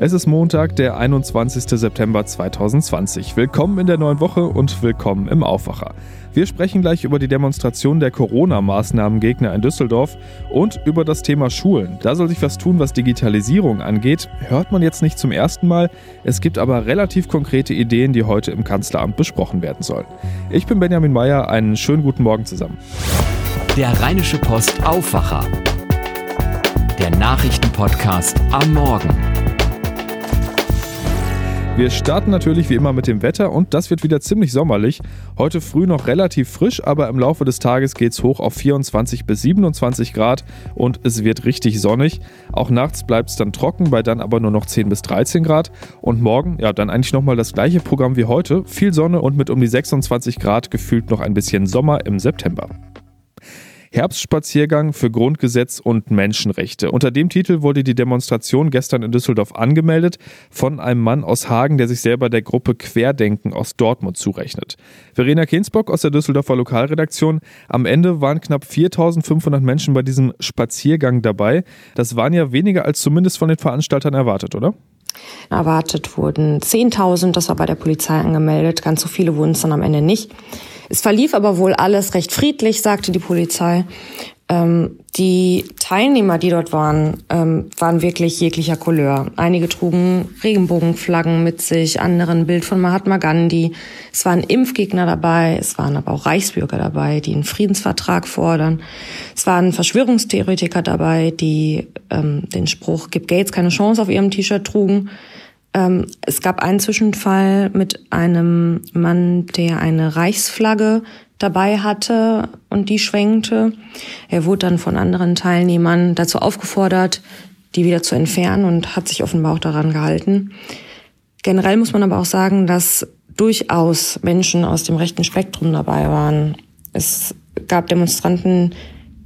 Es ist Montag, der 21. September 2020. Willkommen in der neuen Woche und willkommen im Aufwacher. Wir sprechen gleich über die Demonstration der Corona-Maßnahmengegner in Düsseldorf und über das Thema Schulen. Da soll sich was tun, was Digitalisierung angeht. Hört man jetzt nicht zum ersten Mal. Es gibt aber relativ konkrete Ideen, die heute im Kanzleramt besprochen werden sollen. Ich bin Benjamin Meyer. Einen schönen guten Morgen zusammen. Der Rheinische Post Aufwacher. Der Nachrichtenpodcast am Morgen. Wir starten natürlich wie immer mit dem Wetter und das wird wieder ziemlich sommerlich. Heute früh noch relativ frisch, aber im Laufe des Tages geht es hoch auf 24 bis 27 Grad und es wird richtig sonnig. Auch nachts bleibt es dann trocken, bei dann aber nur noch 10 bis 13 Grad. Und morgen, ja, dann eigentlich nochmal das gleiche Programm wie heute. Viel Sonne und mit um die 26 Grad gefühlt noch ein bisschen Sommer im September. Herbstspaziergang für Grundgesetz und Menschenrechte. Unter dem Titel wurde die Demonstration gestern in Düsseldorf angemeldet von einem Mann aus Hagen, der sich selber der Gruppe Querdenken aus Dortmund zurechnet. Verena Kensbock aus der Düsseldorfer Lokalredaktion. Am Ende waren knapp 4500 Menschen bei diesem Spaziergang dabei. Das waren ja weniger als zumindest von den Veranstaltern erwartet, oder? Erwartet wurden 10.000, das war bei der Polizei angemeldet. Ganz so viele wurden es dann am Ende nicht. Es verlief aber wohl alles recht friedlich, sagte die Polizei. Ähm, die Teilnehmer, die dort waren, ähm, waren wirklich jeglicher Couleur. Einige trugen Regenbogenflaggen mit sich, andere ein Bild von Mahatma Gandhi. Es waren Impfgegner dabei, es waren aber auch Reichsbürger dabei, die einen Friedensvertrag fordern. Es waren Verschwörungstheoretiker dabei, die ähm, den Spruch Gib Gates keine Chance auf ihrem T-Shirt trugen. Ähm, es gab einen Zwischenfall mit einem Mann, der eine Reichsflagge dabei hatte und die schwenkte. Er wurde dann von anderen Teilnehmern dazu aufgefordert, die wieder zu entfernen und hat sich offenbar auch daran gehalten. Generell muss man aber auch sagen, dass durchaus Menschen aus dem rechten Spektrum dabei waren. Es gab Demonstranten,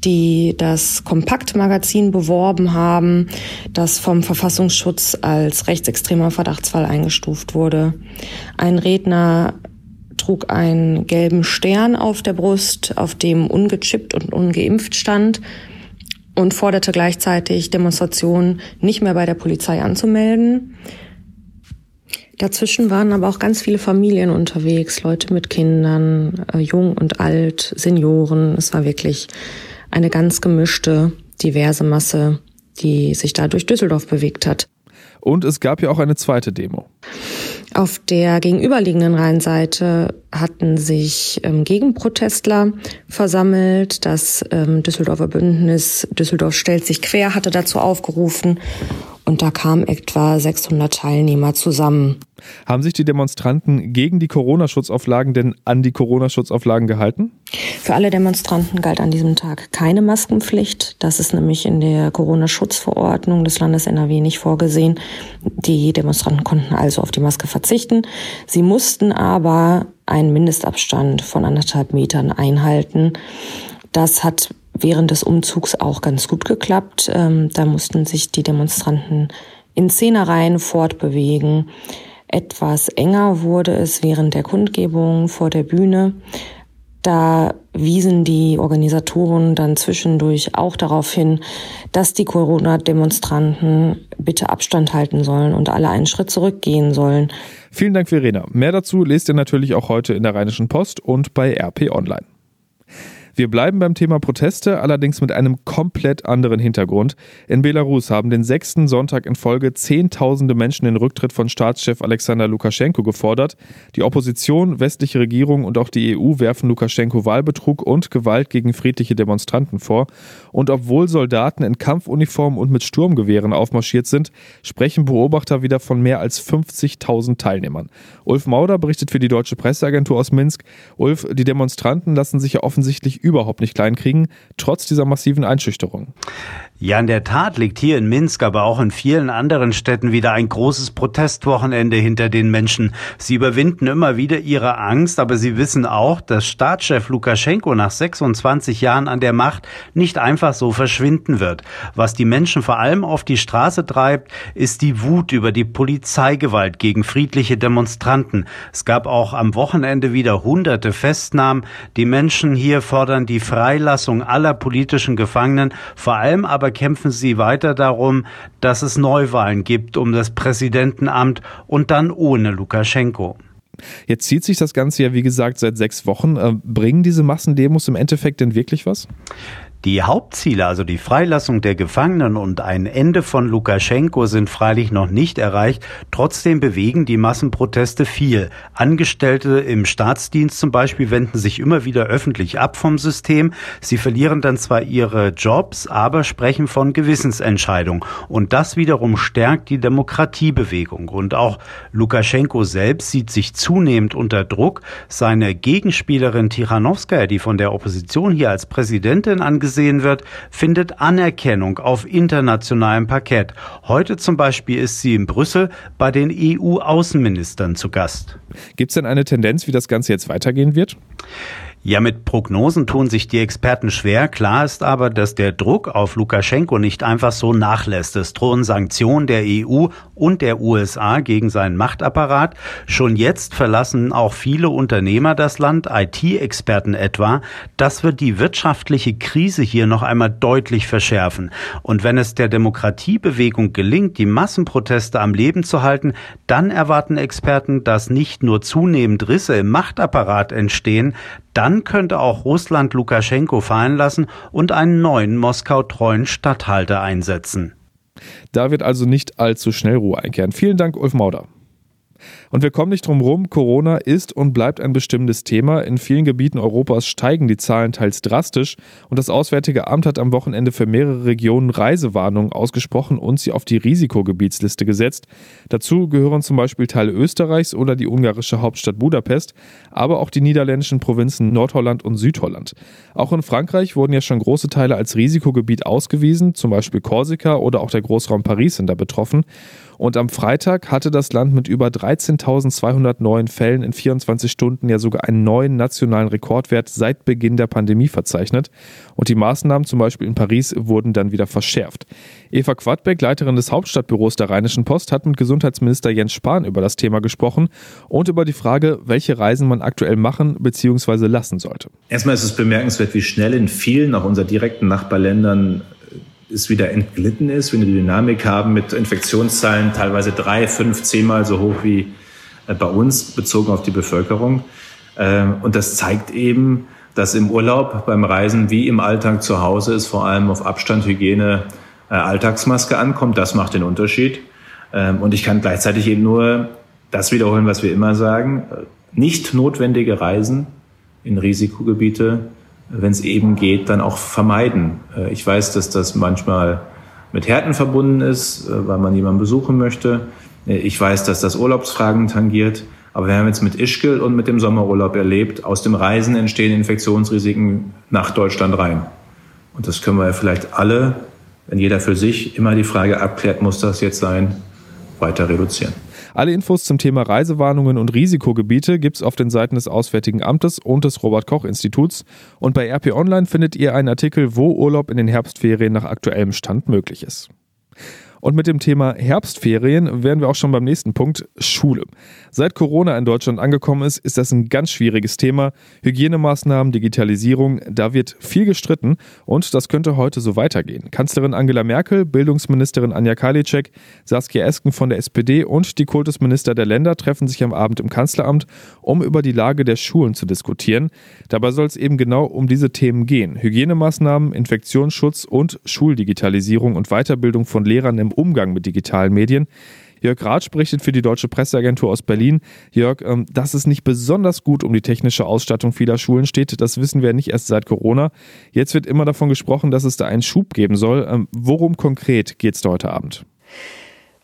die das Kompaktmagazin beworben haben, das vom Verfassungsschutz als rechtsextremer Verdachtsfall eingestuft wurde. Ein Redner trug einen gelben Stern auf der Brust, auf dem ungechippt und ungeimpft stand und forderte gleichzeitig Demonstrationen nicht mehr bei der Polizei anzumelden. Dazwischen waren aber auch ganz viele Familien unterwegs, Leute mit Kindern, äh, jung und alt, Senioren. Es war wirklich eine ganz gemischte, diverse Masse, die sich da durch Düsseldorf bewegt hat. Und es gab ja auch eine zweite Demo. Auf der gegenüberliegenden Rheinseite hatten sich ähm, Gegenprotestler versammelt. Das ähm, Düsseldorfer Bündnis Düsseldorf stellt sich quer hatte dazu aufgerufen und da kamen etwa 600 Teilnehmer zusammen. Haben sich die Demonstranten gegen die Corona-Schutzauflagen denn an die Corona-Schutzauflagen gehalten? Für alle Demonstranten galt an diesem Tag keine Maskenpflicht. Das ist nämlich in der Corona-Schutzverordnung des Landes NRW nicht vorgesehen. Die Demonstranten konnten also auf die Maske verzichten. Sie mussten aber einen Mindestabstand von anderthalb Metern einhalten. Das hat während des Umzugs auch ganz gut geklappt. Ähm, da mussten sich die Demonstranten in Zehnerreihen fortbewegen. Etwas enger wurde es während der Kundgebung vor der Bühne. Da wiesen die Organisatoren dann zwischendurch auch darauf hin, dass die Corona-Demonstranten bitte Abstand halten sollen und alle einen Schritt zurückgehen sollen. Vielen Dank, Verena. Mehr dazu lest ihr natürlich auch heute in der Rheinischen Post und bei RP Online. Wir bleiben beim Thema Proteste, allerdings mit einem komplett anderen Hintergrund. In Belarus haben den sechsten Sonntag in Folge Zehntausende Menschen den Rücktritt von Staatschef Alexander Lukaschenko gefordert. Die Opposition, westliche Regierung und auch die EU werfen Lukaschenko Wahlbetrug und Gewalt gegen friedliche Demonstranten vor. Und obwohl Soldaten in Kampfuniformen und mit Sturmgewehren aufmarschiert sind, sprechen Beobachter wieder von mehr als 50.000 Teilnehmern. Ulf Mauder berichtet für die Deutsche Presseagentur aus Minsk. Ulf, die Demonstranten lassen sich ja offensichtlich überhaupt nicht kleinkriegen, trotz dieser massiven Einschüchterung. Ja, in der Tat liegt hier in Minsk, aber auch in vielen anderen Städten wieder ein großes Protestwochenende hinter den Menschen. Sie überwinden immer wieder ihre Angst, aber sie wissen auch, dass Staatschef Lukaschenko nach 26 Jahren an der Macht nicht einfach so verschwinden wird. Was die Menschen vor allem auf die Straße treibt, ist die Wut über die Polizeigewalt gegen friedliche Demonstranten. Es gab auch am Wochenende wieder hunderte Festnahmen. Die Menschen hier fordern fordern die Freilassung aller politischen Gefangenen. Vor allem aber kämpfen sie weiter darum, dass es Neuwahlen gibt um das Präsidentenamt und dann ohne Lukaschenko. Jetzt zieht sich das Ganze ja, wie gesagt, seit sechs Wochen. Äh, bringen diese Massendemos im Endeffekt denn wirklich was? Die Hauptziele, also die Freilassung der Gefangenen und ein Ende von Lukaschenko sind freilich noch nicht erreicht. Trotzdem bewegen die Massenproteste viel. Angestellte im Staatsdienst zum Beispiel wenden sich immer wieder öffentlich ab vom System. Sie verlieren dann zwar ihre Jobs, aber sprechen von Gewissensentscheidung. Und das wiederum stärkt die Demokratiebewegung. Und auch Lukaschenko selbst sieht sich zunehmend unter Druck. Seine Gegenspielerin Tichanowskaja, die von der Opposition hier als Präsidentin angesehen gesehen wird, findet Anerkennung auf internationalem Parkett. Heute zum Beispiel ist sie in Brüssel bei den EU-Außenministern zu Gast. Gibt es denn eine Tendenz, wie das Ganze jetzt weitergehen wird? Ja, mit Prognosen tun sich die Experten schwer. Klar ist aber, dass der Druck auf Lukaschenko nicht einfach so nachlässt. Es drohen Sanktionen der EU und der USA gegen seinen Machtapparat. Schon jetzt verlassen auch viele Unternehmer das Land, IT-Experten etwa. Das wird die wirtschaftliche Krise hier noch einmal deutlich verschärfen. Und wenn es der Demokratiebewegung gelingt, die Massenproteste am Leben zu halten, dann erwarten Experten, dass nicht nur zunehmend Risse im Machtapparat entstehen, dann könnte auch Russland Lukaschenko fallen lassen und einen neuen Moskau-treuen Statthalter einsetzen. Da wird also nicht allzu schnell Ruhe einkehren. Vielen Dank, Ulf Mauder. Und wir kommen nicht drum rum, Corona ist und bleibt ein bestimmendes Thema. In vielen Gebieten Europas steigen die Zahlen teils drastisch und das Auswärtige Amt hat am Wochenende für mehrere Regionen Reisewarnungen ausgesprochen und sie auf die Risikogebietsliste gesetzt. Dazu gehören zum Beispiel Teile Österreichs oder die ungarische Hauptstadt Budapest, aber auch die niederländischen Provinzen Nordholland und Südholland. Auch in Frankreich wurden ja schon große Teile als Risikogebiet ausgewiesen, zum Beispiel Korsika oder auch der Großraum Paris sind da betroffen. Und am Freitag hatte das Land mit über 13 2209 Fällen in 24 Stunden ja sogar einen neuen nationalen Rekordwert seit Beginn der Pandemie verzeichnet. Und die Maßnahmen zum Beispiel in Paris wurden dann wieder verschärft. Eva Quadbeck, Leiterin des Hauptstadtbüros der Rheinischen Post, hat mit Gesundheitsminister Jens Spahn über das Thema gesprochen und über die Frage, welche Reisen man aktuell machen bzw. lassen sollte. Erstmal ist es bemerkenswert, wie schnell in vielen, auch unserer direkten Nachbarländern, äh, es wieder entglitten ist, wir eine Dynamik haben mit Infektionszahlen teilweise drei, fünf, zehnmal so hoch wie bei uns bezogen auf die Bevölkerung. Ähm, und das zeigt eben, dass im Urlaub, beim Reisen wie im Alltag zu Hause es vor allem auf Abstand, Hygiene, äh, Alltagsmaske ankommt. Das macht den Unterschied. Ähm, und ich kann gleichzeitig eben nur das wiederholen, was wir immer sagen. Nicht notwendige Reisen in Risikogebiete wenn es eben geht, dann auch vermeiden. Äh, ich weiß, dass das manchmal mit Härten verbunden ist, äh, weil man jemanden besuchen möchte. Äh, ich weiß, dass das Urlaubsfragen tangiert. Aber wir haben jetzt mit Ischgl und mit dem Sommerurlaub erlebt, aus dem Reisen entstehen Infektionsrisiken nach Deutschland rein. Und das können wir vielleicht alle, wenn jeder für sich immer die Frage abklärt, muss das jetzt sein, weiter reduzieren. Alle Infos zum Thema Reisewarnungen und Risikogebiete gibt es auf den Seiten des Auswärtigen Amtes und des Robert Koch Instituts. Und bei RP Online findet ihr einen Artikel, wo Urlaub in den Herbstferien nach aktuellem Stand möglich ist. Und mit dem Thema Herbstferien wären wir auch schon beim nächsten Punkt, Schule. Seit Corona in Deutschland angekommen ist, ist das ein ganz schwieriges Thema. Hygienemaßnahmen, Digitalisierung, da wird viel gestritten und das könnte heute so weitergehen. Kanzlerin Angela Merkel, Bildungsministerin Anja Karliczek, Saskia Esken von der SPD und die Kultusminister der Länder treffen sich am Abend im Kanzleramt, um über die Lage der Schulen zu diskutieren. Dabei soll es eben genau um diese Themen gehen. Hygienemaßnahmen, Infektionsschutz und Schuldigitalisierung und Weiterbildung von Lehrern im Umgang mit digitalen Medien. Jörg Rath berichtet für die Deutsche Presseagentur aus Berlin. Jörg, ähm, dass es nicht besonders gut um die technische Ausstattung vieler Schulen steht, das wissen wir nicht erst seit Corona. Jetzt wird immer davon gesprochen, dass es da einen Schub geben soll. Ähm, worum konkret geht es heute Abend?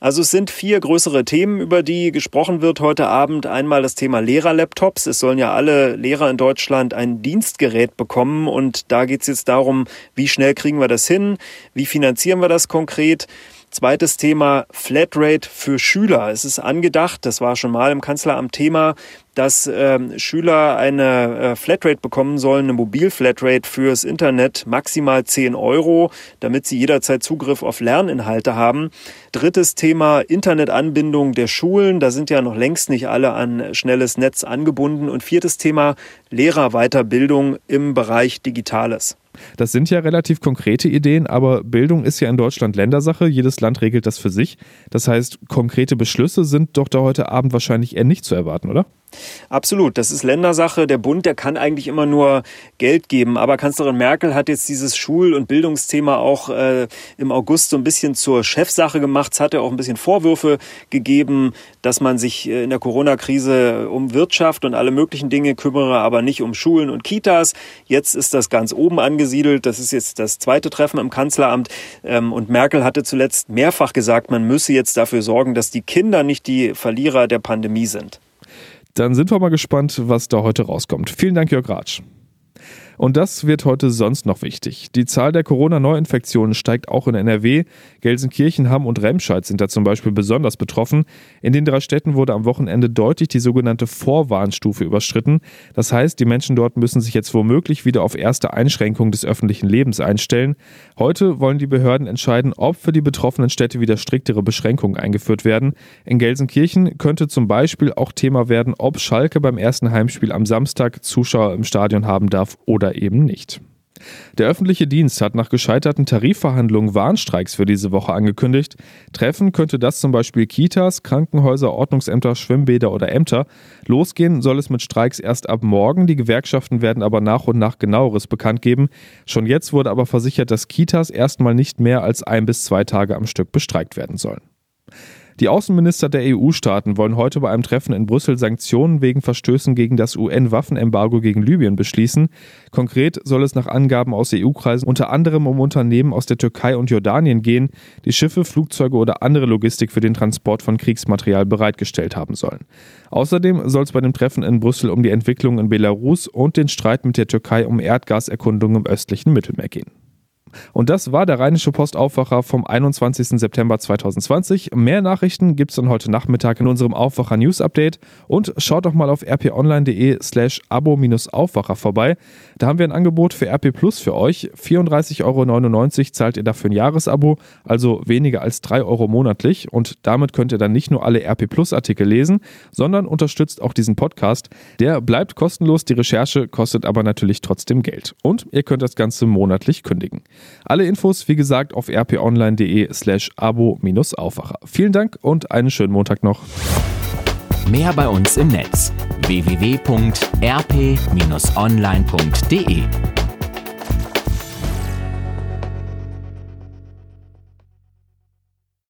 Also es sind vier größere Themen, über die gesprochen wird heute Abend. Einmal das Thema Lehrerlaptops. Es sollen ja alle Lehrer in Deutschland ein Dienstgerät bekommen und da geht es jetzt darum, wie schnell kriegen wir das hin, wie finanzieren wir das konkret. Zweites Thema Flatrate für Schüler. Es ist angedacht, das war schon mal im Kanzleramt Thema, dass ähm, Schüler eine äh, Flatrate bekommen sollen, eine Mobil-Flatrate fürs Internet, maximal 10 Euro, damit sie jederzeit Zugriff auf Lerninhalte haben. Drittes Thema Internetanbindung der Schulen. Da sind ja noch längst nicht alle an schnelles Netz angebunden. Und viertes Thema Lehrerweiterbildung im Bereich Digitales. Das sind ja relativ konkrete Ideen, aber Bildung ist ja in Deutschland Ländersache. Jedes Land regelt das für sich. Das heißt, konkrete Beschlüsse sind doch da heute Abend wahrscheinlich eher nicht zu erwarten, oder? Absolut, das ist Ländersache. Der Bund, der kann eigentlich immer nur Geld geben. Aber Kanzlerin Merkel hat jetzt dieses Schul- und Bildungsthema auch äh, im August so ein bisschen zur Chefsache gemacht. Es hat ja auch ein bisschen Vorwürfe gegeben, dass man sich äh, in der Corona-Krise um Wirtschaft und alle möglichen Dinge kümmere, aber nicht um Schulen und Kitas. Jetzt ist das ganz oben angesiedelt. Das ist jetzt das zweite Treffen im Kanzleramt. Ähm, und Merkel hatte zuletzt mehrfach gesagt, man müsse jetzt dafür sorgen, dass die Kinder nicht die Verlierer der Pandemie sind. Dann sind wir mal gespannt, was da heute rauskommt. Vielen Dank, Jörg Ratsch. Und das wird heute sonst noch wichtig. Die Zahl der Corona-Neuinfektionen steigt auch in NRW. Gelsenkirchen, Hamm und Remscheid sind da zum Beispiel besonders betroffen. In den drei Städten wurde am Wochenende deutlich die sogenannte Vorwarnstufe überschritten. Das heißt, die Menschen dort müssen sich jetzt womöglich wieder auf erste Einschränkungen des öffentlichen Lebens einstellen. Heute wollen die Behörden entscheiden, ob für die betroffenen Städte wieder striktere Beschränkungen eingeführt werden. In Gelsenkirchen könnte zum Beispiel auch Thema werden, ob Schalke beim ersten Heimspiel am Samstag Zuschauer im Stadion haben darf oder oder eben nicht. Der öffentliche Dienst hat nach gescheiterten Tarifverhandlungen Warnstreiks für diese Woche angekündigt. Treffen könnte das zum Beispiel Kitas, Krankenhäuser, Ordnungsämter, Schwimmbäder oder Ämter. Losgehen soll es mit Streiks erst ab morgen. Die Gewerkschaften werden aber nach und nach genaueres bekannt geben. Schon jetzt wurde aber versichert, dass Kitas erstmal nicht mehr als ein bis zwei Tage am Stück bestreikt werden sollen. Die Außenminister der EU-Staaten wollen heute bei einem Treffen in Brüssel Sanktionen wegen Verstößen gegen das UN-Waffenembargo gegen Libyen beschließen. Konkret soll es nach Angaben aus EU-Kreisen unter anderem um Unternehmen aus der Türkei und Jordanien gehen, die Schiffe, Flugzeuge oder andere Logistik für den Transport von Kriegsmaterial bereitgestellt haben sollen. Außerdem soll es bei dem Treffen in Brüssel um die Entwicklung in Belarus und den Streit mit der Türkei um Erdgaserkundungen im östlichen Mittelmeer gehen. Und das war der Rheinische Postaufwacher vom 21. September 2020. Mehr Nachrichten gibt es dann heute Nachmittag in unserem Aufwacher News Update. Und schaut doch mal auf rponline.de slash abo-aufwacher vorbei. Da haben wir ein Angebot für RP Plus für euch. 34,99 Euro zahlt ihr dafür ein Jahresabo, also weniger als 3 Euro monatlich. Und damit könnt ihr dann nicht nur alle RP Plus Artikel lesen, sondern unterstützt auch diesen Podcast. Der bleibt kostenlos, die Recherche kostet aber natürlich trotzdem Geld. Und ihr könnt das Ganze monatlich kündigen. Alle Infos, wie gesagt, auf rponline.de slash abo-aufwacher. Vielen Dank und einen schönen Montag noch. Mehr bei uns im Netz www.rp-online.de